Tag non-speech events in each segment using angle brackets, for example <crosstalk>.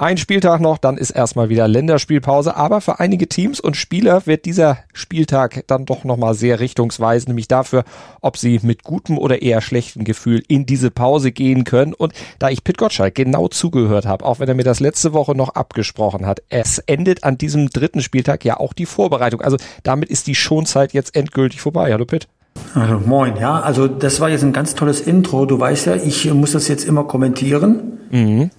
Ein Spieltag noch, dann ist erstmal wieder Länderspielpause. Aber für einige Teams und Spieler wird dieser Spieltag dann doch nochmal sehr richtungsweisend, nämlich dafür, ob sie mit gutem oder eher schlechtem Gefühl in diese Pause gehen können. Und da ich Pit Gottschalk genau zugehört habe, auch wenn er mir das letzte Woche noch abgesprochen hat, es endet an diesem dritten Spieltag ja auch die Vorbereitung. Also damit ist die Schonzeit jetzt endgültig vorbei. Hallo Pit. Also moin, ja, also das war jetzt ein ganz tolles Intro. Du weißt ja, ich muss das jetzt immer kommentieren. Mhm.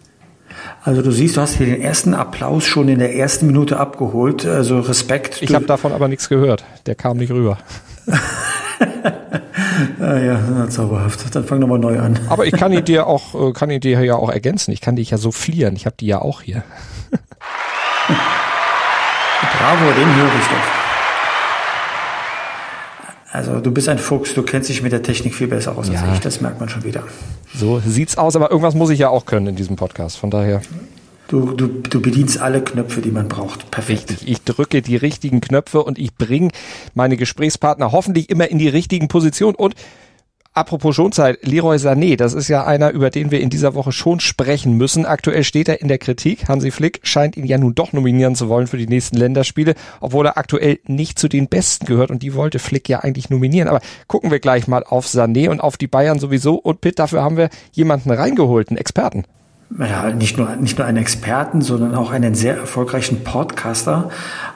Also du siehst, du hast hier den ersten Applaus schon in der ersten Minute abgeholt. Also Respekt. Ich habe davon aber nichts gehört. Der kam nicht rüber. <laughs> ah, ja, ja, zauberhaft. Dann fang nochmal neu an. aber ich kann ihn dir auch, äh, kann ihn dir ja auch ergänzen. Ich kann dich ja so flieren. Ich habe die ja auch hier. <laughs> Bravo, den höre ich doch. Also du bist ein Fuchs, du kennst dich mit der Technik viel besser aus ja. als ich, das merkt man schon wieder. So sieht's aus, aber irgendwas muss ich ja auch können in diesem Podcast, von daher. Du, du, du bedienst alle Knöpfe, die man braucht. Perfekt. Richtig. Ich drücke die richtigen Knöpfe und ich bringe meine Gesprächspartner hoffentlich immer in die richtigen Positionen und Apropos Schonzeit, Leroy Sané, das ist ja einer, über den wir in dieser Woche schon sprechen müssen. Aktuell steht er in der Kritik. Hansi Flick scheint ihn ja nun doch nominieren zu wollen für die nächsten Länderspiele, obwohl er aktuell nicht zu den Besten gehört und die wollte Flick ja eigentlich nominieren. Aber gucken wir gleich mal auf Sané und auf die Bayern sowieso. Und Pitt, dafür haben wir jemanden reingeholt, einen Experten. Ja, nicht nur, nicht nur einen Experten, sondern auch einen sehr erfolgreichen Podcaster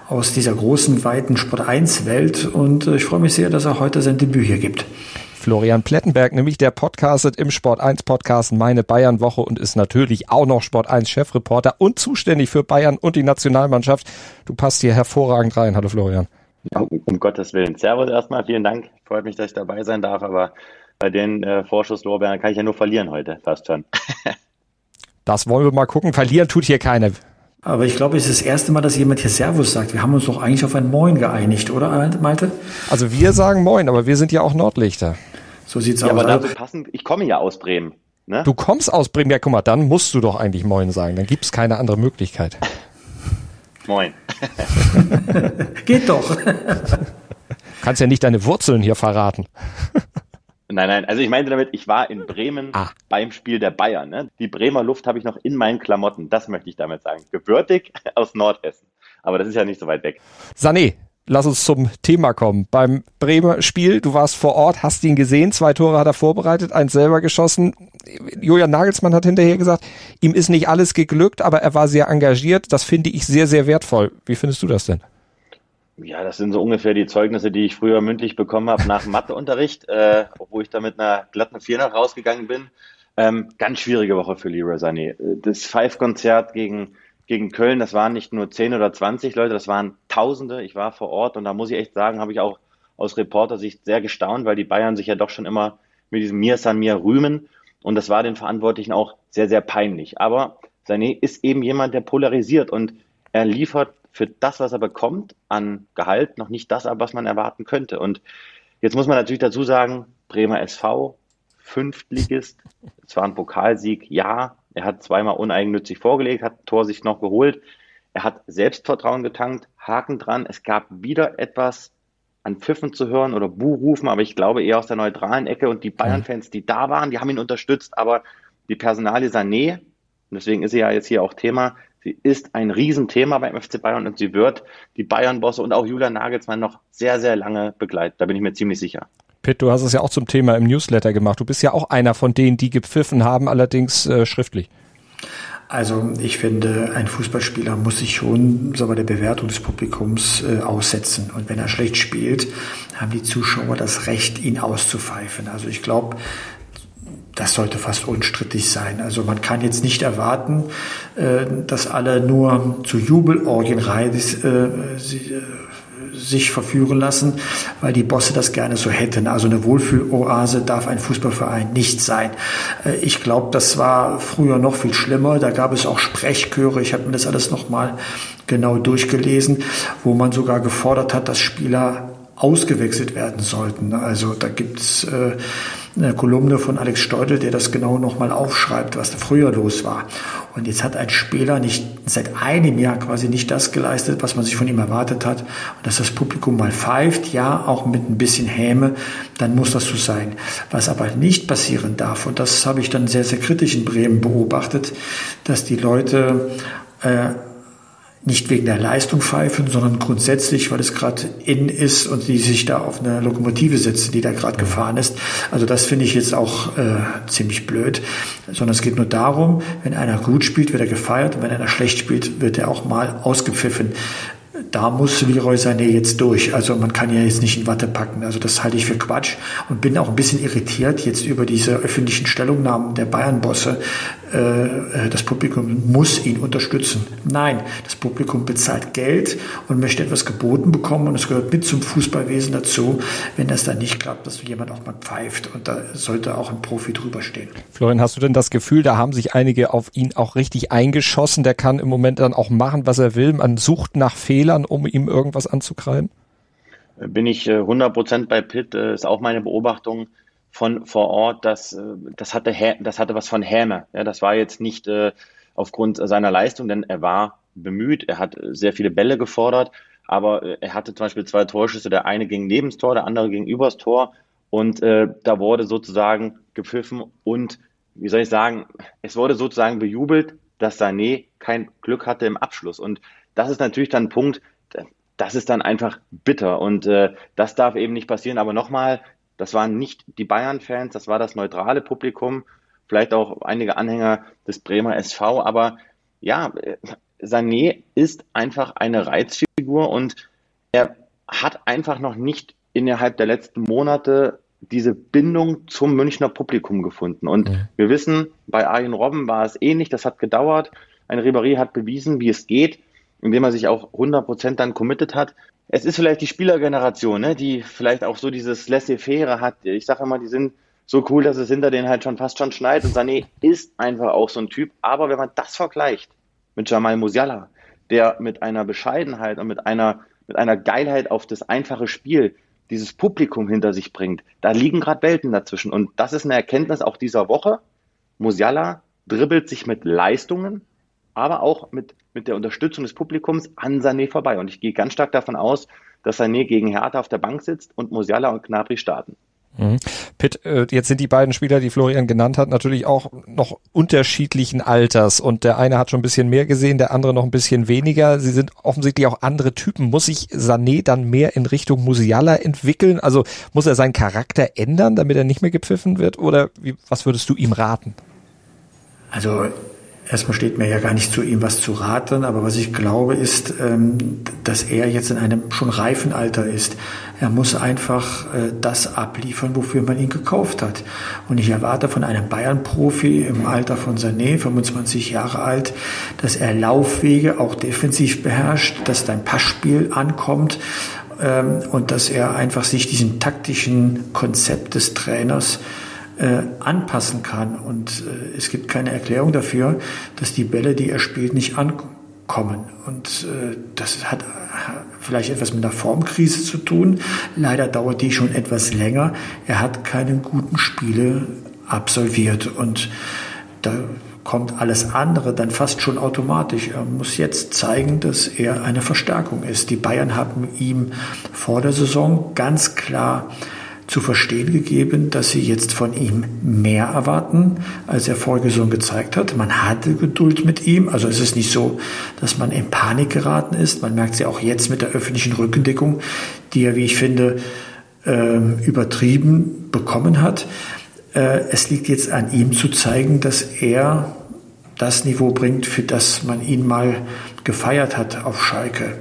aus dieser großen, weiten Sport 1 Welt. Und äh, ich freue mich sehr, dass er heute sein Debüt hier gibt. Florian Plettenberg, nämlich der podcastet im Sport 1 Podcast Meine Bayern Woche und ist natürlich auch noch Sport 1 Chefreporter und zuständig für Bayern und die Nationalmannschaft. Du passt hier hervorragend rein. Hallo Florian. Ja, um Gottes Willen. Servus erstmal, vielen Dank. Freut mich, dass ich dabei sein darf, aber bei den äh, Vorschusslorbeeren kann ich ja nur verlieren heute, fast schon. das wollen wir mal gucken. Verlieren tut hier keiner. Aber ich glaube, es ist das erste Mal, dass jemand hier Servus sagt. Wir haben uns doch eigentlich auf ein Moin geeinigt, oder, Malte? Also wir sagen Moin, aber wir sind ja auch Nordlichter. So sieht's ja, aus. Aber dazu passend, ich komme ja aus Bremen. Ne? Du kommst aus Bremen, ja guck mal, dann musst du doch eigentlich Moin sagen. Dann gibt's keine andere Möglichkeit. <laughs> Moin. <laughs> Geht doch. Kannst ja nicht deine Wurzeln hier verraten. <laughs> Nein, nein, also ich meinte damit, ich war in Bremen ah. beim Spiel der Bayern. Ne? Die Bremer Luft habe ich noch in meinen Klamotten, das möchte ich damit sagen. Gebürtig <laughs> aus Nordhessen. Aber das ist ja nicht so weit weg. Sané, lass uns zum Thema kommen. Beim Bremer Spiel, du warst vor Ort, hast ihn gesehen, zwei Tore hat er vorbereitet, eins selber geschossen. Julian Nagelsmann hat hinterher gesagt, ihm ist nicht alles geglückt, aber er war sehr engagiert. Das finde ich sehr, sehr wertvoll. Wie findest du das denn? Ja, das sind so ungefähr die Zeugnisse, die ich früher mündlich bekommen habe nach Matheunterricht, <laughs> äh, obwohl ich da mit einer glatten Vier noch rausgegangen bin. Ähm, ganz schwierige Woche für Leroy Sané. Das Five-Konzert gegen gegen Köln, das waren nicht nur 10 oder 20 Leute, das waren Tausende. Ich war vor Ort und da muss ich echt sagen, habe ich auch aus Reportersicht sehr gestaunt, weil die Bayern sich ja doch schon immer mit diesem Mir San Mir rühmen. Und das war den Verantwortlichen auch sehr, sehr peinlich. Aber Sané ist eben jemand, der polarisiert und er liefert für das, was er bekommt an Gehalt, noch nicht das ab, was man erwarten könnte. Und jetzt muss man natürlich dazu sagen, Bremer SV, Fünftligist, es war ein Pokalsieg, ja, er hat zweimal uneigennützig vorgelegt, hat Tor sich noch geholt. Er hat Selbstvertrauen getankt, Haken dran. Es gab wieder etwas an Pfiffen zu hören oder Buhrufen, aber ich glaube eher aus der neutralen Ecke. Und die Bayern-Fans, die da waren, die haben ihn unterstützt. Aber die Personalie Sané, und deswegen ist sie ja jetzt hier auch Thema, sie ist ein Riesenthema beim FC Bayern und sie wird die Bayern-Bosse und auch Julian Nagelsmann noch sehr, sehr lange begleiten. Da bin ich mir ziemlich sicher. Pitt, du hast es ja auch zum Thema im Newsletter gemacht. Du bist ja auch einer von denen, die gepfiffen haben, allerdings äh, schriftlich. Also ich finde, ein Fußballspieler muss sich schon so bei der Bewertung des Publikums äh, aussetzen. Und wenn er schlecht spielt, haben die Zuschauer das Recht, ihn auszupfeifen. Also ich glaube, das sollte fast unstrittig sein. Also man kann jetzt nicht erwarten, äh, dass alle nur zu Jubelorgien rein, äh, sich verführen lassen, weil die Bosse das gerne so hätten. Also eine Wohlfühloase darf ein Fußballverein nicht sein. Äh, ich glaube, das war früher noch viel schlimmer. Da gab es auch Sprechchöre. Ich habe mir das alles nochmal genau durchgelesen, wo man sogar gefordert hat, dass Spieler ausgewechselt werden sollten. Also da gibt's äh, eine Kolumne von Alex Steudel, der das genau nochmal aufschreibt, was da früher los war. Und jetzt hat ein Spieler nicht seit einem Jahr quasi nicht das geleistet, was man sich von ihm erwartet hat. Und dass das Publikum mal pfeift, ja, auch mit ein bisschen Häme, dann muss das so sein. Was aber nicht passieren darf, und das habe ich dann sehr, sehr kritisch in Bremen beobachtet, dass die Leute äh, nicht wegen der Leistung pfeifen, sondern grundsätzlich, weil es gerade in ist und die sich da auf eine Lokomotive setzen, die da gerade gefahren ist. Also das finde ich jetzt auch äh, ziemlich blöd, sondern es geht nur darum, wenn einer gut spielt, wird er gefeiert und wenn einer schlecht spielt, wird er auch mal ausgepfiffen da muss Leroy Sané jetzt durch. Also man kann ja jetzt nicht in Watte packen. Also das halte ich für Quatsch und bin auch ein bisschen irritiert jetzt über diese öffentlichen Stellungnahmen der Bayern-Bosse. Äh, das Publikum muss ihn unterstützen. Nein, das Publikum bezahlt Geld und möchte etwas geboten bekommen und es gehört mit zum Fußballwesen dazu. Wenn das dann nicht klappt, dass jemand auch mal pfeift und da sollte auch ein Profi drüber stehen. Florian, hast du denn das Gefühl, da haben sich einige auf ihn auch richtig eingeschossen? Der kann im Moment dann auch machen, was er will. Man sucht nach Fehlern um ihm irgendwas anzukreiden? Bin ich 100% äh, bei Pitt, äh, ist auch meine Beobachtung von vor Ort, dass äh, das hatte, das hatte was von Häme. Ja, das war jetzt nicht aufgrund seiner Leistung, denn er war bemüht, er hat sehr viele Bälle gefordert, aber er hatte zum Beispiel zwei Torschüsse, der eine gegen Nebenstor, der andere gegen Übers Tor. Und äh, da wurde sozusagen gepfiffen und wie soll ich sagen, es wurde sozusagen bejubelt, dass Sané kein Glück hatte im Abschluss. Und das ist natürlich dann ein Punkt, das ist dann einfach bitter. Und äh, das darf eben nicht passieren. Aber nochmal, das waren nicht die Bayern-Fans, das war das neutrale Publikum, vielleicht auch einige Anhänger des Bremer SV, aber ja, Sané ist einfach eine Reizfigur und er hat einfach noch nicht innerhalb der letzten Monate diese Bindung zum Münchner Publikum gefunden. Und mhm. wir wissen, bei Arjen Robben war es ähnlich, das hat gedauert. Ein Ribéry hat bewiesen, wie es geht indem er sich auch 100% dann committed hat. Es ist vielleicht die Spielergeneration, ne, die vielleicht auch so dieses Laissez-faire hat. Ich sage immer, die sind so cool, dass es hinter denen halt schon fast schon schneit. Und Sané ist einfach auch so ein Typ. Aber wenn man das vergleicht mit Jamal Musiala, der mit einer Bescheidenheit und mit einer, mit einer Geilheit auf das einfache Spiel dieses Publikum hinter sich bringt, da liegen gerade Welten dazwischen. Und das ist eine Erkenntnis auch dieser Woche. Musiala dribbelt sich mit Leistungen, aber auch mit, mit der Unterstützung des Publikums an Sané vorbei. Und ich gehe ganz stark davon aus, dass Sané gegen Hertha auf der Bank sitzt und Musiala und Gnabry starten. Mhm. Pitt, äh, jetzt sind die beiden Spieler, die Florian genannt hat, natürlich auch noch unterschiedlichen Alters und der eine hat schon ein bisschen mehr gesehen, der andere noch ein bisschen weniger. Sie sind offensichtlich auch andere Typen. Muss sich Sané dann mehr in Richtung Musiala entwickeln? Also muss er seinen Charakter ändern, damit er nicht mehr gepfiffen wird? Oder wie, was würdest du ihm raten? Also Erstmal steht mir ja gar nicht zu ihm was zu raten, aber was ich glaube ist, ähm, dass er jetzt in einem schon reifen Alter ist. Er muss einfach äh, das abliefern, wofür man ihn gekauft hat. Und ich erwarte von einem Bayern-Profi im Alter von Sané, 25 Jahre alt, dass er Laufwege auch defensiv beherrscht, dass dein Passspiel ankommt ähm, und dass er einfach sich diesem taktischen Konzept des Trainers äh, anpassen kann. Und äh, es gibt keine Erklärung dafür, dass die Bälle, die er spielt, nicht ankommen. Und äh, das hat vielleicht etwas mit einer Formkrise zu tun. Leider dauert die schon etwas länger. Er hat keine guten Spiele absolviert und da kommt alles andere dann fast schon automatisch. Er muss jetzt zeigen, dass er eine Verstärkung ist. Die Bayern haben ihm vor der Saison ganz klar zu verstehen gegeben, dass sie jetzt von ihm mehr erwarten, als er vorige Saison gezeigt hat. Man hatte Geduld mit ihm. Also es ist nicht so, dass man in Panik geraten ist. Man merkt sie auch jetzt mit der öffentlichen Rückendeckung, die er, wie ich finde, ähm, übertrieben bekommen hat. Äh, es liegt jetzt an ihm zu zeigen, dass er das Niveau bringt, für das man ihn mal gefeiert hat auf Schalke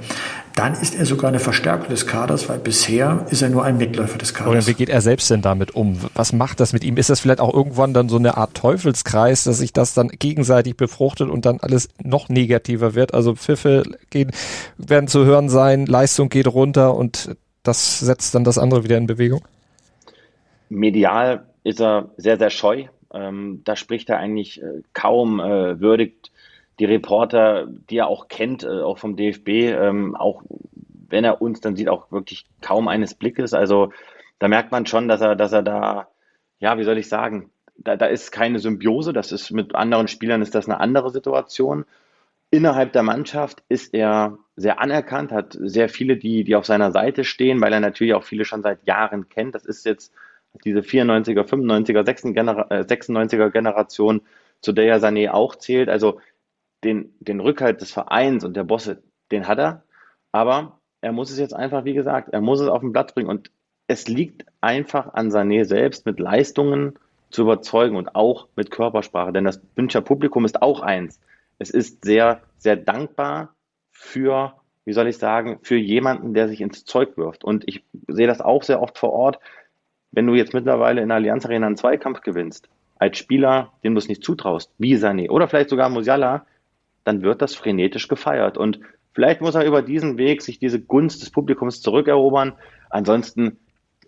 dann ist er sogar eine Verstärkung des Kaders, weil bisher ist er nur ein Mitläufer des Kaders. Oder wie geht er selbst denn damit um? Was macht das mit ihm? Ist das vielleicht auch irgendwann dann so eine Art Teufelskreis, dass sich das dann gegenseitig befruchtet und dann alles noch negativer wird? Also Pfiffe gehen, werden zu hören sein, Leistung geht runter und das setzt dann das andere wieder in Bewegung? Medial ist er sehr, sehr scheu. Ähm, da spricht er eigentlich äh, kaum, äh, würdigt die Reporter, die er auch kennt, äh, auch vom DFB, ähm, auch wenn er uns dann sieht, auch wirklich kaum eines Blickes. Also da merkt man schon, dass er, dass er da, ja, wie soll ich sagen, da, da ist keine Symbiose. Das ist mit anderen Spielern ist das eine andere Situation. Innerhalb der Mannschaft ist er sehr anerkannt, hat sehr viele, die, die auf seiner Seite stehen, weil er natürlich auch viele schon seit Jahren kennt. Das ist jetzt diese 94er, 95er, 96er Generation, zu der ja Sané auch zählt. Also den, den Rückhalt des Vereins und der Bosse, den hat er. Aber er muss es jetzt einfach, wie gesagt, er muss es auf den Platz bringen. Und es liegt einfach an Sané selbst, mit Leistungen zu überzeugen und auch mit Körpersprache. Denn das Münchner Publikum ist auch eins. Es ist sehr, sehr dankbar für, wie soll ich sagen, für jemanden, der sich ins Zeug wirft. Und ich sehe das auch sehr oft vor Ort. Wenn du jetzt mittlerweile in der Allianz Arena einen Zweikampf gewinnst, als Spieler, dem du es nicht zutraust, wie Sané oder vielleicht sogar Musiala, dann wird das frenetisch gefeiert. Und vielleicht muss er über diesen Weg sich diese Gunst des Publikums zurückerobern. Ansonsten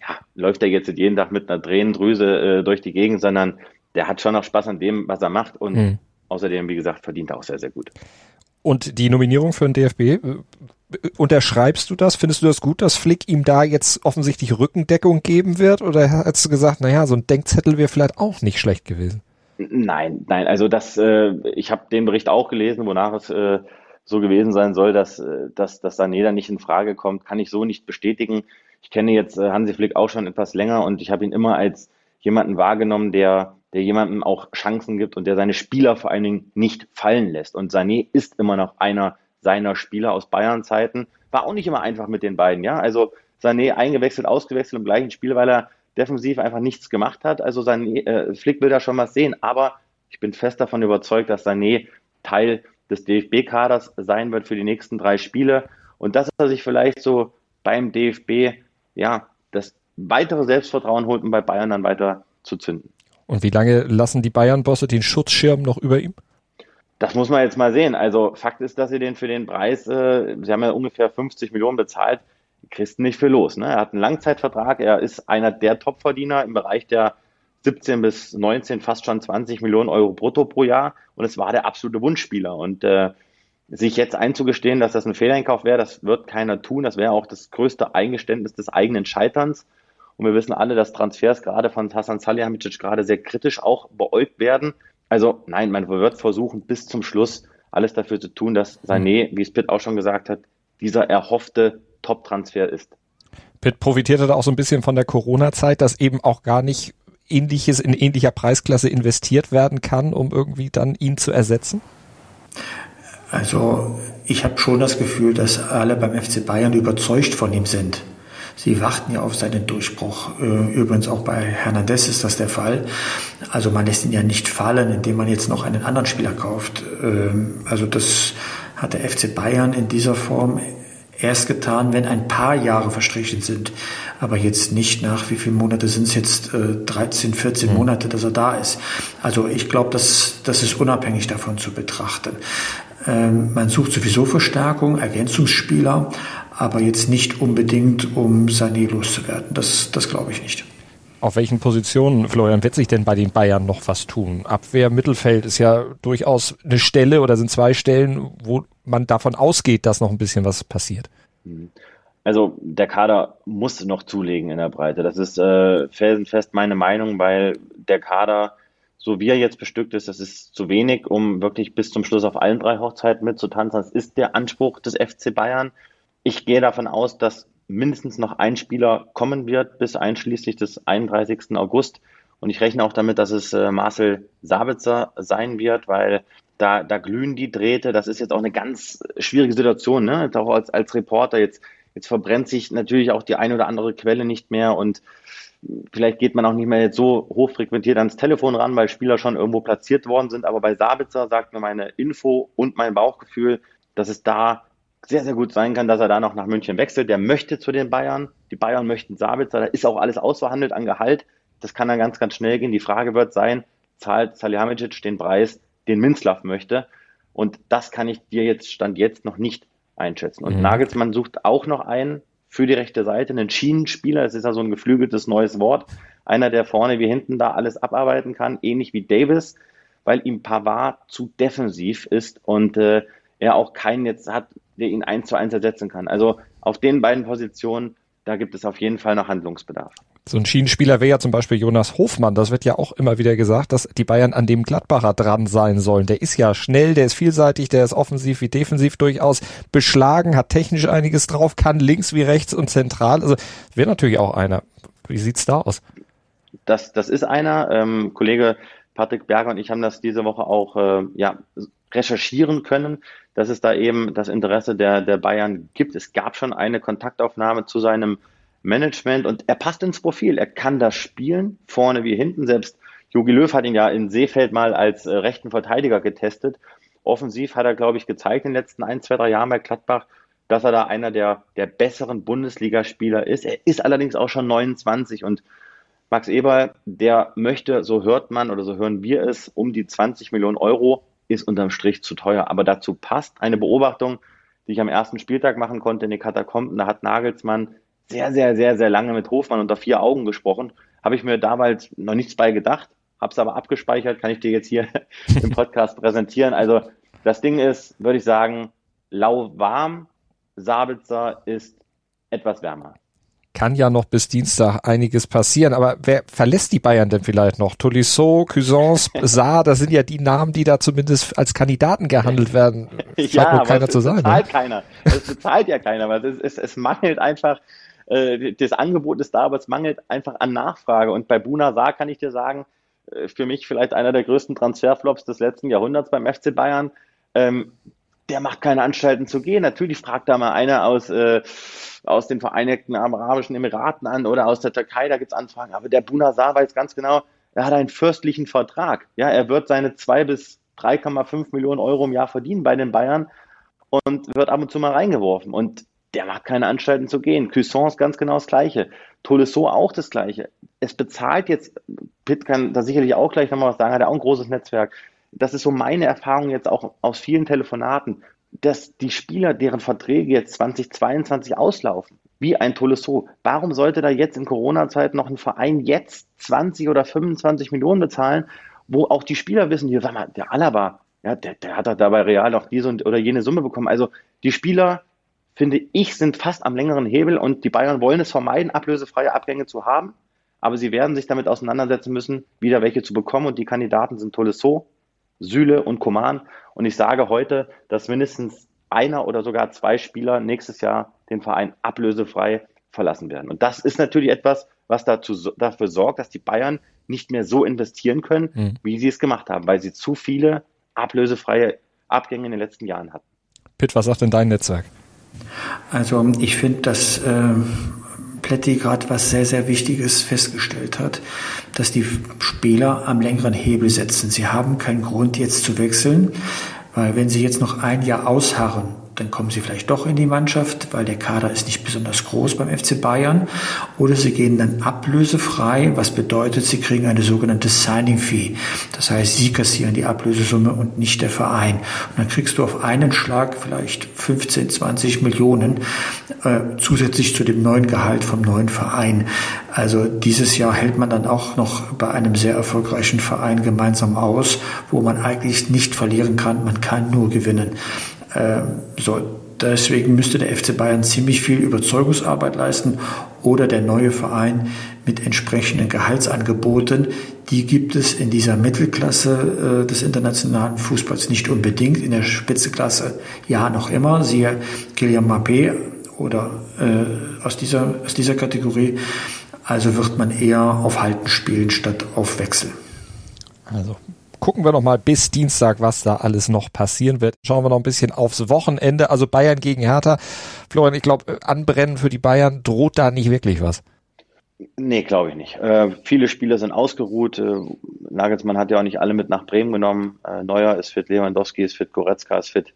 ja, läuft er jetzt jeden Tag mit einer Tränendrüse äh, durch die Gegend, sondern der hat schon noch Spaß an dem, was er macht. Und mhm. außerdem, wie gesagt, verdient er auch sehr, sehr gut. Und die Nominierung für den DFB, äh, unterschreibst du das? Findest du das gut, dass Flick ihm da jetzt offensichtlich Rückendeckung geben wird? Oder hast du gesagt, naja, so ein Denkzettel wäre vielleicht auch nicht schlecht gewesen? Nein, nein, also das, äh, ich habe den Bericht auch gelesen, wonach es äh, so gewesen sein soll, dass, äh, dass, dass Sané da nicht in Frage kommt, kann ich so nicht bestätigen. Ich kenne jetzt äh, Hansi Flick auch schon etwas länger und ich habe ihn immer als jemanden wahrgenommen, der, der jemandem auch Chancen gibt und der seine Spieler vor allen Dingen nicht fallen lässt. Und Sané ist immer noch einer seiner Spieler aus Bayern-Zeiten. War auch nicht immer einfach mit den beiden, ja. Also Sané eingewechselt, ausgewechselt im gleichen Spiel, weil er defensiv einfach nichts gemacht hat. Also Sané, äh, Flick will da schon was sehen, aber ich bin fest davon überzeugt, dass Sané Teil des DFB-Kaders sein wird für die nächsten drei Spiele und dass er sich vielleicht so beim DFB ja das weitere Selbstvertrauen holt, um bei Bayern dann weiter zu zünden. Und wie lange lassen die Bayern-Bosse den Schutzschirm noch über ihm? Das muss man jetzt mal sehen. Also Fakt ist, dass sie den für den Preis, äh, sie haben ja ungefähr 50 Millionen bezahlt, kriegst nicht viel los. Ne? Er hat einen Langzeitvertrag, er ist einer der Topverdiener im Bereich der 17 bis 19, fast schon 20 Millionen Euro brutto pro Jahr und es war der absolute Wunschspieler. Und äh, sich jetzt einzugestehen, dass das ein Fehleinkauf wäre, das wird keiner tun. Das wäre auch das größte Eingeständnis des eigenen Scheiterns. Und wir wissen alle, dass Transfers gerade von Hasan Salihamidzic gerade sehr kritisch auch beäugt werden. Also nein, man wird versuchen, bis zum Schluss alles dafür zu tun, dass Sané, wie es Pitt auch schon gesagt hat, dieser erhoffte Top-Transfer ist. Pitt profitierte da auch so ein bisschen von der Corona-Zeit, dass eben auch gar nicht ähnliches in ähnlicher Preisklasse investiert werden kann, um irgendwie dann ihn zu ersetzen? Also ich habe schon das Gefühl, dass alle beim FC Bayern überzeugt von ihm sind. Sie warten ja auf seinen Durchbruch. Äh, übrigens auch bei Hernandez ist das der Fall. Also man lässt ihn ja nicht fallen, indem man jetzt noch einen anderen Spieler kauft. Ähm, also das hat der FC Bayern in dieser Form erst getan, wenn ein paar Jahre verstrichen sind. Aber jetzt nicht nach, wie viele Monate sind es jetzt, 13, 14 Monate, dass er da ist. Also ich glaube, das, das ist unabhängig davon zu betrachten. Ähm, man sucht sowieso Verstärkung, Ergänzungsspieler, aber jetzt nicht unbedingt, um Sané loszuwerden. Das, das glaube ich nicht. Auf welchen Positionen, Florian, wird sich denn bei den Bayern noch was tun? Abwehr, Mittelfeld ist ja durchaus eine Stelle oder sind zwei Stellen, wo man davon ausgeht, dass noch ein bisschen was passiert. Also der Kader muss noch zulegen in der Breite. Das ist äh, felsenfest meine Meinung, weil der Kader, so wie er jetzt bestückt ist, das ist zu wenig, um wirklich bis zum Schluss auf allen drei Hochzeiten mitzutanzen. Das ist der Anspruch des FC Bayern. Ich gehe davon aus, dass mindestens noch ein Spieler kommen wird bis einschließlich des 31. August. Und ich rechne auch damit, dass es äh, Marcel Sabitzer sein wird, weil da, da glühen die Drähte. Das ist jetzt auch eine ganz schwierige Situation, ne? Jetzt auch als, als Reporter. Jetzt, jetzt verbrennt sich natürlich auch die eine oder andere Quelle nicht mehr und vielleicht geht man auch nicht mehr jetzt so hochfrequentiert ans Telefon ran, weil Spieler schon irgendwo platziert worden sind. Aber bei Sabitzer sagt mir meine Info und mein Bauchgefühl, dass es da sehr, sehr gut sein kann, dass er da noch nach München wechselt. Der möchte zu den Bayern. Die Bayern möchten Sabitzer. Da ist auch alles ausverhandelt an Gehalt. Das kann dann ganz, ganz schnell gehen. Die Frage wird sein, zahlt Salihamidzic den Preis, den Minzlaff möchte? Und das kann ich dir jetzt, Stand jetzt, noch nicht einschätzen. Und mhm. Nagelsmann sucht auch noch einen für die rechte Seite, einen Schienenspieler. Das ist ja so ein geflügeltes neues Wort. Einer, der vorne wie hinten da alles abarbeiten kann, ähnlich wie Davis, weil ihm Pavard zu defensiv ist und äh, er auch keinen jetzt hat, der ihn eins zu eins ersetzen kann. Also auf den beiden Positionen, da gibt es auf jeden Fall noch Handlungsbedarf. So ein Schienenspieler wäre ja zum Beispiel Jonas Hofmann. Das wird ja auch immer wieder gesagt, dass die Bayern an dem Gladbacher dran sein sollen. Der ist ja schnell, der ist vielseitig, der ist offensiv wie defensiv durchaus beschlagen, hat technisch einiges drauf, kann links wie rechts und zentral. Also wäre natürlich auch einer. Wie sieht's da aus? Das, das ist einer. Ähm, Kollege Patrick Berger und ich haben das diese Woche auch äh, ja, recherchieren können, dass es da eben das Interesse der, der Bayern gibt. Es gab schon eine Kontaktaufnahme zu seinem Management und er passt ins Profil. Er kann das spielen, vorne wie hinten. Selbst Jogi Löw hat ihn ja in Seefeld mal als äh, rechten Verteidiger getestet. Offensiv hat er, glaube ich, gezeigt in den letzten ein, zwei, drei Jahren bei Gladbach, dass er da einer der, der besseren Bundesligaspieler ist. Er ist allerdings auch schon 29 und Max Eberl, der möchte, so hört man oder so hören wir es, um die 20 Millionen Euro, ist unterm Strich zu teuer. Aber dazu passt eine Beobachtung, die ich am ersten Spieltag machen konnte in den Katakomben. Da hat Nagelsmann sehr, sehr, sehr, sehr lange mit Hofmann unter vier Augen gesprochen. Habe ich mir damals noch nichts bei gedacht, habe es aber abgespeichert, kann ich dir jetzt hier <laughs> im Podcast präsentieren. Also das Ding ist, würde ich sagen, lauwarm. Sabitzer ist etwas wärmer kann ja noch bis Dienstag einiges passieren. Aber wer verlässt die Bayern denn vielleicht noch? Tolisso, Cuisance, <laughs> Saar, das sind ja die Namen, die da zumindest als Kandidaten gehandelt werden. <laughs> ja, aber keiner zu sagen. bezahlt ne? keiner. Es bezahlt ja keiner, weil es, es, es mangelt einfach, äh, das Angebot ist da, aber es mangelt einfach an Nachfrage. Und bei Buna Saar kann ich dir sagen, äh, für mich vielleicht einer der größten Transferflops des letzten Jahrhunderts beim FC Bayern. Ähm, der macht keine Anstalten zu gehen. Natürlich fragt da mal einer aus, äh, aus den Vereinigten Arabischen Emiraten an oder aus der Türkei, da gibt's Anfragen. Aber der Bunasar weiß ganz genau, er hat einen fürstlichen Vertrag. Ja, er wird seine zwei bis 3,5 Millionen Euro im Jahr verdienen bei den Bayern und wird ab und zu mal reingeworfen. Und der macht keine Anstalten zu gehen. Cuissance ganz genau das Gleiche. Tolisso auch das Gleiche. Es bezahlt jetzt, Pitt kann da sicherlich auch gleich nochmal was sagen, hat er auch ein großes Netzwerk das ist so meine Erfahrung jetzt auch aus vielen Telefonaten, dass die Spieler, deren Verträge jetzt 2022 auslaufen, wie ein Tolisso, warum sollte da jetzt in Corona-Zeit noch ein Verein jetzt 20 oder 25 Millionen bezahlen, wo auch die Spieler wissen, hier, sag mal, der Alaba, ja, der, der hat doch dabei real noch diese oder jene Summe bekommen. Also die Spieler, finde ich, sind fast am längeren Hebel und die Bayern wollen es vermeiden, ablösefreie Abgänge zu haben, aber sie werden sich damit auseinandersetzen müssen, wieder welche zu bekommen und die Kandidaten sind Tolisso, Süle und Koman. Und ich sage heute, dass mindestens einer oder sogar zwei Spieler nächstes Jahr den Verein ablösefrei verlassen werden. Und das ist natürlich etwas, was dazu, dafür sorgt, dass die Bayern nicht mehr so investieren können, mhm. wie sie es gemacht haben, weil sie zu viele ablösefreie Abgänge in den letzten Jahren hatten. Pitt, was sagt denn dein Netzwerk? Also ich finde, dass äh, Pletti gerade was sehr, sehr Wichtiges festgestellt hat, dass die Spieler am längeren Hebel setzen. Sie haben keinen Grund jetzt zu wechseln, weil wenn sie jetzt noch ein Jahr ausharren, dann kommen sie vielleicht doch in die Mannschaft, weil der Kader ist nicht besonders groß beim FC Bayern. Oder sie gehen dann ablösefrei, was bedeutet, sie kriegen eine sogenannte Signing Fee. Das heißt, sie kassieren die Ablösesumme und nicht der Verein. Und dann kriegst du auf einen Schlag vielleicht 15, 20 Millionen äh, zusätzlich zu dem neuen Gehalt vom neuen Verein. Also dieses Jahr hält man dann auch noch bei einem sehr erfolgreichen Verein gemeinsam aus, wo man eigentlich nicht verlieren kann, man kann nur gewinnen. Ähm, so, deswegen müsste der FC Bayern ziemlich viel Überzeugungsarbeit leisten oder der neue Verein mit entsprechenden Gehaltsangeboten. Die gibt es in dieser Mittelklasse äh, des internationalen Fußballs nicht unbedingt. In der Spitzeklasse ja noch immer. Siehe Kylian Mbappé oder äh, aus, dieser, aus dieser Kategorie. Also wird man eher auf Halten spielen statt auf Wechsel. Also gucken wir noch mal bis Dienstag, was da alles noch passieren wird. Schauen wir noch ein bisschen aufs Wochenende. Also Bayern gegen Hertha. Florian, ich glaube, Anbrennen für die Bayern droht da nicht wirklich was. Nee, glaube ich nicht. Äh, viele Spieler sind ausgeruht. Äh, Nagelsmann hat ja auch nicht alle mit nach Bremen genommen. Äh, Neuer ist fit, Lewandowski ist fit, Goretzka ist fit.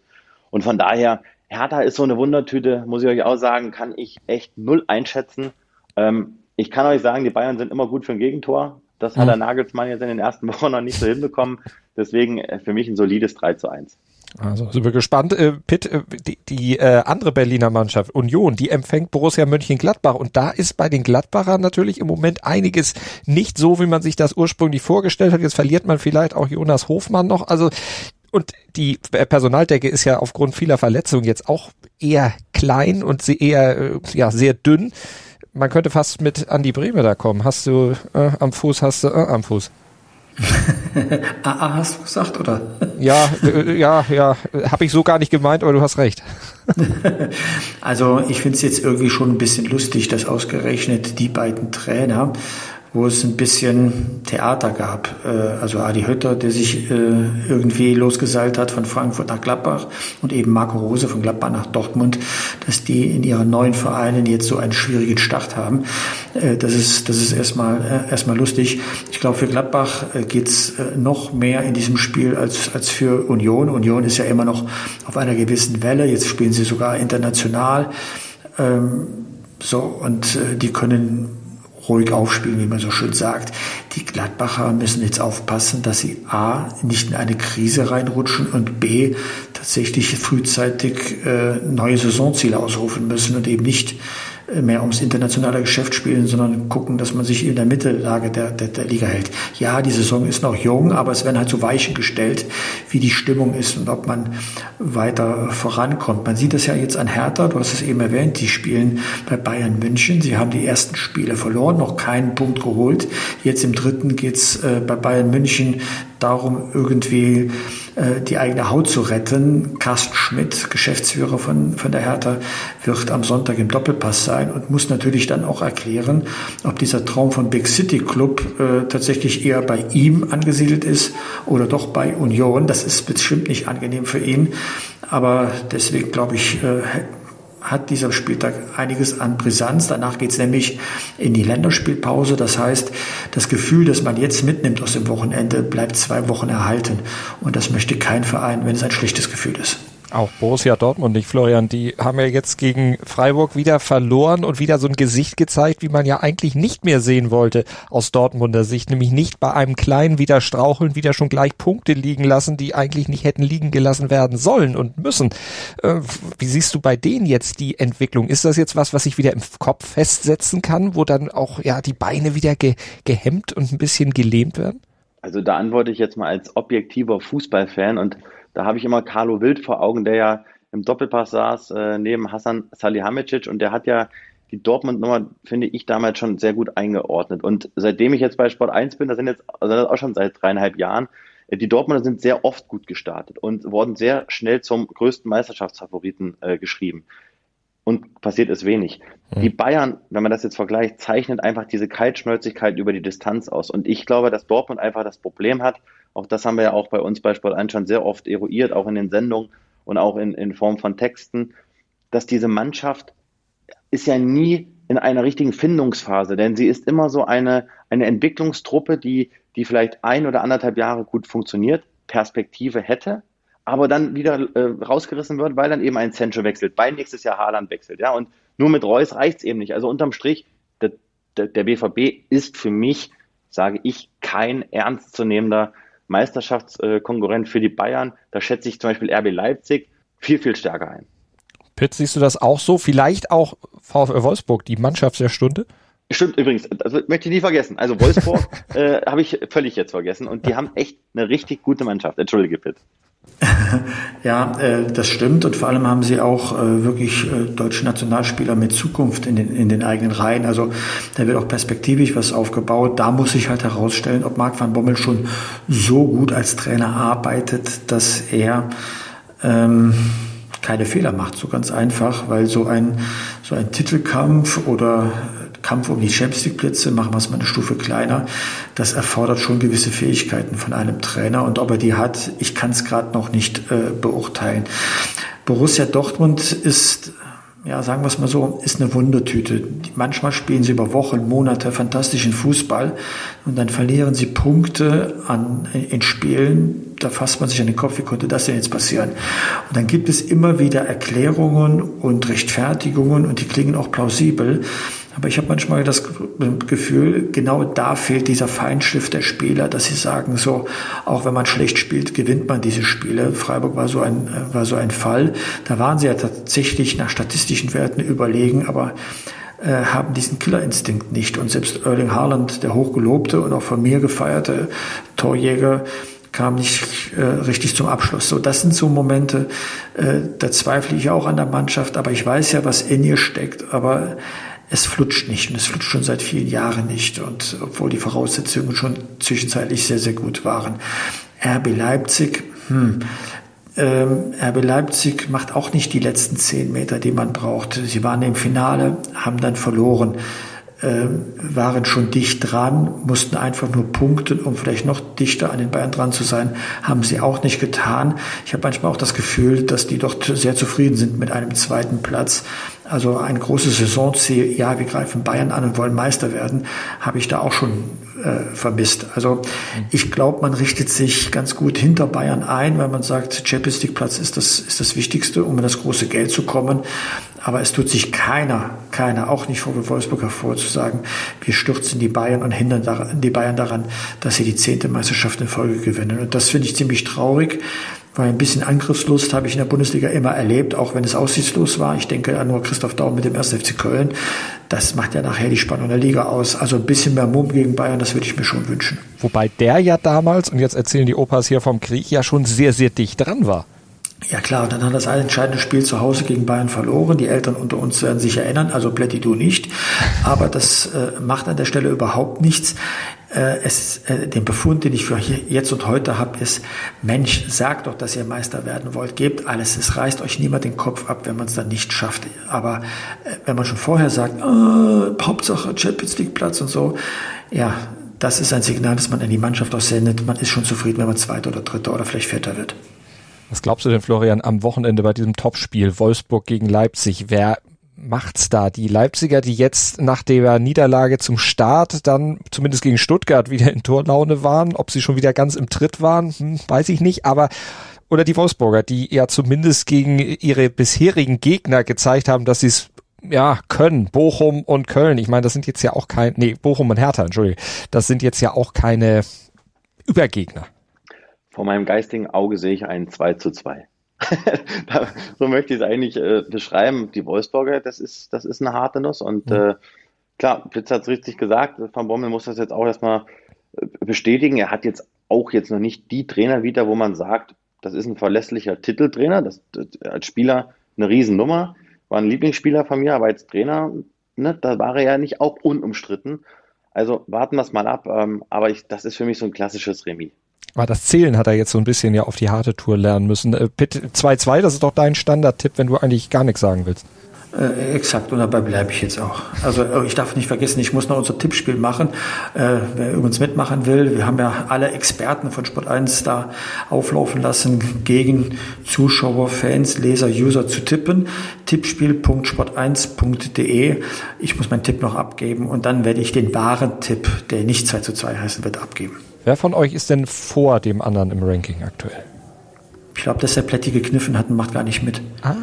Und von daher, Hertha ist so eine Wundertüte, muss ich euch auch sagen, kann ich echt null einschätzen. Ähm, ich kann euch sagen, die Bayern sind immer gut für ein Gegentor. Das hat der Nagelsmann jetzt in den ersten <laughs> Wochen noch nicht so hinbekommen. Deswegen äh, für mich ein solides 3 zu 1. Also sind wir gespannt. Äh, Pitt, äh, die, die äh, andere Berliner Mannschaft, Union, die empfängt Borussia Mönchengladbach. Und da ist bei den Gladbachern natürlich im Moment einiges nicht so, wie man sich das ursprünglich vorgestellt hat. Jetzt verliert man vielleicht auch Jonas Hofmann noch. Also und die Personaldecke ist ja aufgrund vieler Verletzungen jetzt auch eher klein und sie eher äh, ja sehr dünn. Man könnte fast mit Andi Breme da kommen. Hast du äh, am Fuß, hast du äh, am Fuß. <laughs> AA hast du gesagt, oder? <laughs> Ja, äh, ja, ja, habe ich so gar nicht gemeint, aber du hast recht. <laughs> also ich finde es jetzt irgendwie schon ein bisschen lustig, dass ausgerechnet die beiden Trainer wo es ein bisschen Theater gab. Äh, also Adi Hötter, der sich äh, irgendwie losgeseilt hat von Frankfurt nach Gladbach und eben Marco Rose von Gladbach nach Dortmund, dass die in ihren neuen Vereinen jetzt so einen schwierigen Start haben. Äh, das ist, das ist erstmal, erstmal lustig. Ich glaube, für Gladbach geht's noch mehr in diesem Spiel als, als für Union. Union ist ja immer noch auf einer gewissen Welle. Jetzt spielen sie sogar international. Ähm, so, und die können ruhig aufspielen, wie man so schön sagt. Die Gladbacher müssen jetzt aufpassen, dass sie A, nicht in eine Krise reinrutschen und B, tatsächlich frühzeitig äh, neue Saisonziele ausrufen müssen und eben nicht mehr ums internationale Geschäft spielen, sondern gucken, dass man sich in der Mittellage der, der, der Liga hält. Ja, die Saison ist noch jung, aber es werden halt so Weichen gestellt, wie die Stimmung ist und ob man weiter vorankommt. Man sieht das ja jetzt an Hertha, du hast es eben erwähnt, die spielen bei Bayern München. Sie haben die ersten Spiele verloren, noch keinen Punkt geholt. Jetzt im dritten geht's äh, bei Bayern München darum, irgendwie äh, die eigene Haut zu retten. Carsten Schmidt, Geschäftsführer von, von der Hertha, wird am Sonntag im Doppelpass sein und muss natürlich dann auch erklären, ob dieser Traum von Big City Club äh, tatsächlich eher bei ihm angesiedelt ist oder doch bei Union. Das ist bestimmt nicht angenehm für ihn. Aber deswegen glaube ich, äh, hat dieser Spieltag einiges an Brisanz. Danach geht es nämlich in die Länderspielpause. Das heißt, das Gefühl, das man jetzt mitnimmt aus dem Wochenende, bleibt zwei Wochen erhalten. Und das möchte kein Verein, wenn es ein schlechtes Gefühl ist. Auch Borussia Dortmund nicht, Florian. Die haben ja jetzt gegen Freiburg wieder verloren und wieder so ein Gesicht gezeigt, wie man ja eigentlich nicht mehr sehen wollte aus Dortmunder Sicht. Nämlich nicht bei einem kleinen wieder straucheln, wieder schon gleich Punkte liegen lassen, die eigentlich nicht hätten liegen gelassen werden sollen und müssen. Äh, wie siehst du bei denen jetzt die Entwicklung? Ist das jetzt was, was sich wieder im Kopf festsetzen kann, wo dann auch ja die Beine wieder ge gehemmt und ein bisschen gelähmt werden? Also da antworte ich jetzt mal als objektiver Fußballfan und da habe ich immer Carlo Wild vor Augen, der ja im Doppelpass saß äh, neben Hassan Salihamidzic und der hat ja die Dortmund-Nummer, finde ich, damals schon sehr gut eingeordnet. Und seitdem ich jetzt bei Sport 1 bin, das sind jetzt also das auch schon seit dreieinhalb Jahren, äh, die Dortmunder sind sehr oft gut gestartet und wurden sehr schnell zum größten Meisterschaftsfavoriten äh, geschrieben. Und passiert ist wenig. Mhm. Die Bayern, wenn man das jetzt vergleicht, zeichnet einfach diese Kaltschnäuzigkeit über die Distanz aus. Und ich glaube, dass Dortmund einfach das Problem hat, auch das haben wir ja auch bei uns bei Sport 1 schon sehr oft eruiert, auch in den Sendungen und auch in, in Form von Texten, dass diese Mannschaft ist ja nie in einer richtigen Findungsphase, denn sie ist immer so eine, eine Entwicklungstruppe, die, die vielleicht ein oder anderthalb Jahre gut funktioniert, Perspektive hätte, aber dann wieder äh, rausgerissen wird, weil dann eben ein Sancho wechselt, weil nächstes Jahr Haaland wechselt. Ja, und nur mit Reus reicht's eben nicht. Also unterm Strich, der, der, der BVB ist für mich, sage ich, kein ernstzunehmender Meisterschaftskonkurrent für die Bayern. Da schätze ich zum Beispiel RB Leipzig viel, viel stärker ein. Pitt, siehst du das auch so? Vielleicht auch VfL Wolfsburg, die Mannschaft der Stunde? Stimmt übrigens, das möchte ich nie vergessen. Also Wolfsburg <laughs> äh, habe ich völlig jetzt vergessen und die haben echt eine richtig gute Mannschaft. Entschuldige, Pitt. <laughs> Ja, äh, das stimmt und vor allem haben sie auch äh, wirklich äh, deutsche Nationalspieler mit Zukunft in den, in den eigenen Reihen. Also da wird auch perspektivisch was aufgebaut. Da muss sich halt herausstellen, ob Marc van Bommel schon so gut als Trainer arbeitet, dass er ähm, keine Fehler macht, so ganz einfach, weil so ein, so ein Titelkampf oder Kampf um die Champions League Plätze, machen wir es mal eine Stufe kleiner, das erfordert schon gewisse Fähigkeiten von einem Trainer und ob er die hat, ich kann es gerade noch nicht äh, beurteilen. Borussia Dortmund ist ja, sagen wir es mal so, ist eine Wundertüte. Manchmal spielen sie über Wochen, Monate fantastischen Fußball und dann verlieren sie Punkte an, in Spielen. Da fasst man sich an den Kopf, wie konnte das denn jetzt passieren? Und dann gibt es immer wieder Erklärungen und Rechtfertigungen und die klingen auch plausibel. Aber ich habe manchmal das Gefühl, genau da fehlt dieser Feinschliff der Spieler, dass sie sagen, so, auch wenn man schlecht spielt, gewinnt man diese Spiele. Freiburg war so ein, war so ein Fall. Da waren sie ja tatsächlich nach statistischen Werten überlegen, aber äh, haben diesen Killerinstinkt nicht. Und selbst Erling Haaland, der hochgelobte und auch von mir gefeierte Torjäger, kam nicht äh, richtig zum Abschluss. So, das sind so Momente, äh, da zweifle ich auch an der Mannschaft, aber ich weiß ja, was in ihr steckt, aber es flutscht nicht und es flutscht schon seit vielen Jahren nicht und obwohl die Voraussetzungen schon zwischenzeitlich sehr, sehr gut waren. RB Leipzig, hm, ähm, RB Leipzig macht auch nicht die letzten zehn Meter, die man braucht. Sie waren im Finale, haben dann verloren, äh, waren schon dicht dran, mussten einfach nur punkten, um vielleicht noch dichter an den Bayern dran zu sein, haben sie auch nicht getan. Ich habe manchmal auch das Gefühl, dass die doch sehr zufrieden sind mit einem zweiten Platz. Also ein großes Saisonziel, ja, wir greifen Bayern an und wollen Meister werden, habe ich da auch schon äh, vermisst. Also ich glaube, man richtet sich ganz gut hinter Bayern ein, weil man sagt, Champions League Platz ist das, ist das Wichtigste, um in das große Geld zu kommen. Aber es tut sich keiner, keiner, auch nicht vor Wolfsburg hervor, zu sagen, wir stürzen die Bayern und hindern die Bayern daran, dass sie die zehnte Meisterschaft in Folge gewinnen. Und das finde ich ziemlich traurig. Weil ein bisschen Angriffslust habe ich in der Bundesliga immer erlebt, auch wenn es aussichtslos war. Ich denke an nur Christoph Daum mit dem 1. FC Köln. Das macht ja nachher die Spannung der Liga aus. Also ein bisschen mehr Mumm gegen Bayern, das würde ich mir schon wünschen. Wobei der ja damals, und jetzt erzählen die Opas hier vom Krieg, ja schon sehr, sehr dicht dran war. Ja klar, und dann hat das ein entscheidendes Spiel zu Hause gegen Bayern verloren. Die Eltern unter uns werden sich erinnern, also Plätti du nicht. Aber das äh, macht an der Stelle überhaupt nichts. Äh, es, äh, den Befund, den ich für hier, jetzt und heute habe, ist, Mensch, sagt doch, dass ihr Meister werden wollt, gebt alles. Es reißt euch niemand den Kopf ab, wenn man es dann nicht schafft. Aber äh, wenn man schon vorher sagt, äh, Hauptsache Champions League Platz und so, ja, das ist ein Signal, das man an die Mannschaft aussendet. Man ist schon zufrieden, wenn man Zweiter oder Dritter oder vielleicht Vierter wird. Was glaubst du denn, Florian, am Wochenende bei diesem Topspiel Wolfsburg gegen Leipzig? Wer macht's da? Die Leipziger, die jetzt nach der Niederlage zum Start dann zumindest gegen Stuttgart wieder in Torlaune waren, ob sie schon wieder ganz im Tritt waren, hm, weiß ich nicht, aber oder die Wolfsburger, die ja zumindest gegen ihre bisherigen Gegner gezeigt haben, dass sie es ja, können, Bochum und Köln. Ich meine, das sind jetzt ja auch kein, nee, Bochum und Hertha, Entschuldigung. Das sind jetzt ja auch keine Übergegner. Vor meinem geistigen Auge sehe ich ein 2 zu 2. <laughs> so möchte ich es eigentlich äh, beschreiben. Die Wolfsburger, das ist, das ist eine harte Nuss. Und mhm. äh, klar, Blitz hat es richtig gesagt. Van Bommel muss das jetzt auch erstmal äh, bestätigen. Er hat jetzt auch jetzt noch nicht die Trainer wieder, wo man sagt, das ist ein verlässlicher Titeltrainer. Das, das als Spieler eine Riesennummer. War ein Lieblingsspieler von mir, aber als Trainer, ne, da war er ja nicht auch unumstritten. Also warten wir es mal ab. Ähm, aber ich, das ist für mich so ein klassisches Remis. Aber das Zählen hat er jetzt so ein bisschen ja auf die harte Tour lernen müssen. Äh, Pitt 2-2, das ist doch dein Standardtipp, wenn du eigentlich gar nichts sagen willst. Äh, exakt, und dabei bleibe ich jetzt auch. Also äh, ich darf nicht vergessen, ich muss noch unser Tippspiel machen. Äh, wer übrigens mitmachen will, wir haben ja alle Experten von Sport 1 da auflaufen lassen, gegen Zuschauer, Fans, Leser, User zu tippen. Tippspiel.sport1.de. Ich muss meinen Tipp noch abgeben und dann werde ich den wahren Tipp, der nicht 2 zu 2 heißen wird, abgeben. Wer von euch ist denn vor dem anderen im Ranking aktuell? Ich glaube, dass der Plätti gekniffen hat und macht gar nicht mit. Ah.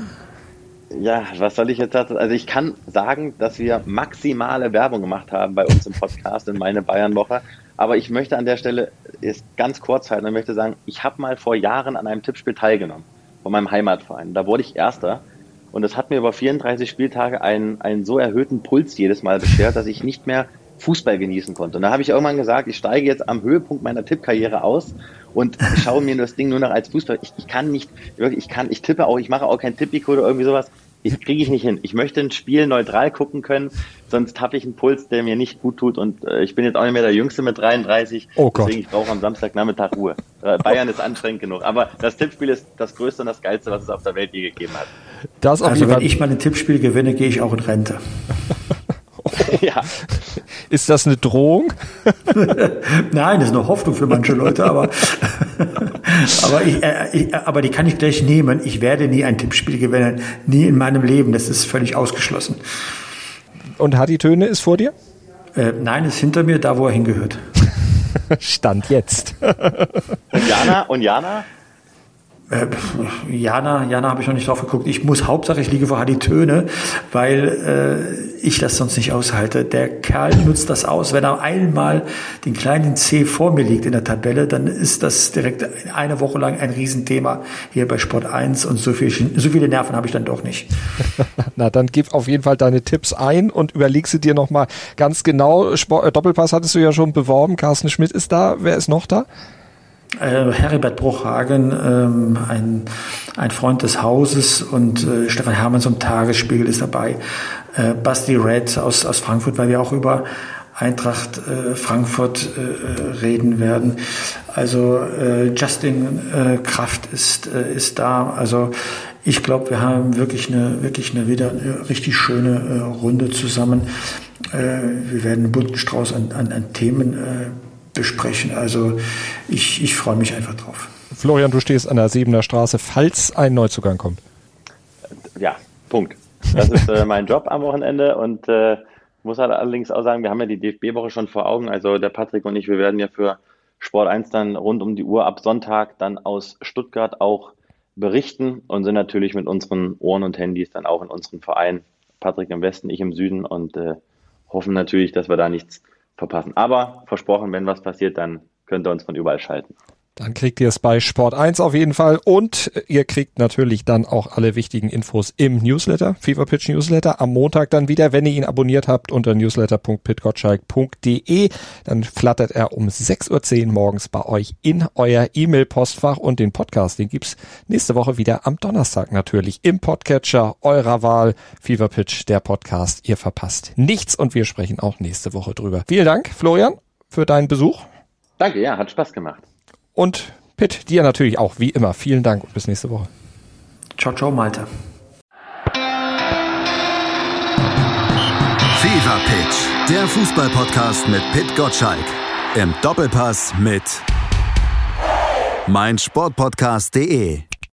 Ja, was soll ich jetzt sagen? Also ich kann sagen, dass wir maximale Werbung gemacht haben bei uns im Podcast in meine Bayern-Woche. Aber ich möchte an der Stelle ist ganz kurz halten und möchte sagen, ich habe mal vor Jahren an einem Tippspiel teilgenommen von meinem Heimatverein. Da wurde ich Erster und es hat mir über 34 Spieltage einen, einen so erhöhten Puls jedes Mal beschert, dass ich nicht mehr Fußball genießen konnte. Und da habe ich irgendwann gesagt, ich steige jetzt am Höhepunkt meiner Tippkarriere aus und <laughs> schaue mir das Ding nur noch als Fußball. Ich, ich kann nicht, wirklich, ich kann, ich tippe auch, ich mache auch kein Tippico oder irgendwie sowas. Ich kriege ich nicht hin. Ich möchte ein Spiel neutral gucken können, sonst habe ich einen Puls, der mir nicht gut tut. Und äh, ich bin jetzt auch nicht mehr der Jüngste mit 33. Oh Gott. Deswegen ich brauche am Samstagnachmittag Ruhe. Äh, Bayern ist anstrengend genug. Aber das Tippspiel ist das Größte und das Geilste, was es auf der Welt je gegeben hat. Das also wenn ich mal ein Tippspiel gewinne, gehe ich auch in Rente. <laughs> <laughs> ja. Ist das eine Drohung? <laughs> Nein, das ist eine Hoffnung für manche Leute, aber, <laughs> aber, ich, äh, ich, aber die kann ich gleich nehmen. Ich werde nie ein Tippspiel gewinnen, nie in meinem Leben. Das ist völlig ausgeschlossen. Und Hadi Töne ist vor dir? Äh, nein, ist hinter mir, da wo er hingehört. Stand jetzt. und Jana? Und Jana? Äh, Jana, Jana habe ich noch nicht drauf geguckt. Ich muss Hauptsache, ich liege vor Hadi Töne, weil äh, ich das sonst nicht aushalte. Der Kerl nutzt das aus. Wenn er einmal den kleinen C vor mir liegt in der Tabelle, dann ist das direkt eine Woche lang ein Riesenthema hier bei Sport 1 und so, viel, so viele Nerven habe ich dann doch nicht. <laughs> Na, dann gib auf jeden Fall deine Tipps ein und überleg sie dir nochmal ganz genau. Sport, äh, Doppelpass hattest du ja schon beworben. Carsten Schmidt ist da. Wer ist noch da? Äh, Heribert Bruchhagen, ähm, ein, ein Freund des Hauses und äh, Stefan Hermanns vom Tagesspiegel ist dabei. Äh, Basti Red aus, aus Frankfurt, weil wir auch über Eintracht äh, Frankfurt äh, reden werden. Also äh, Justin äh, Kraft ist, äh, ist da. Also ich glaube, wir haben wirklich eine, wirklich eine wieder eine richtig schöne äh, Runde zusammen. Äh, wir werden einen bunten Strauß an, an, an Themen äh, besprechen. Also ich, ich freue mich einfach drauf. Florian, du stehst an der Siebener Straße, falls ein Neuzugang kommt. Ja, Punkt. Das ist äh, mein Job am Wochenende und äh, muss halt allerdings auch sagen, wir haben ja die DFB-Woche schon vor Augen. Also der Patrick und ich, wir werden ja für Sport 1 dann rund um die Uhr ab Sonntag dann aus Stuttgart auch berichten und sind natürlich mit unseren Ohren und Handys dann auch in unseren Verein. Patrick im Westen, ich im Süden und äh, hoffen natürlich, dass wir da nichts verpassen. Aber versprochen, wenn was passiert, dann könnt ihr uns von überall schalten. Dann kriegt ihr es bei Sport 1 auf jeden Fall und ihr kriegt natürlich dann auch alle wichtigen Infos im Newsletter, Fever Pitch Newsletter, am Montag dann wieder, wenn ihr ihn abonniert habt unter newsletter.pitgottschalk.de, dann flattert er um 6.10 Uhr morgens bei euch in euer E-Mail-Postfach und den Podcast, den gibt's nächste Woche wieder am Donnerstag natürlich im Podcatcher eurer Wahl, Fever Pitch, der Podcast. Ihr verpasst nichts und wir sprechen auch nächste Woche drüber. Vielen Dank, Florian, für deinen Besuch. Danke, ja, hat Spaß gemacht. Und Pitt, dir natürlich auch, wie immer. Vielen Dank und bis nächste Woche. Ciao, ciao, Malte. Fever Pitch, der Fußballpodcast mit Pit Gottschalk. Im Doppelpass mit meinsportpodcast.de.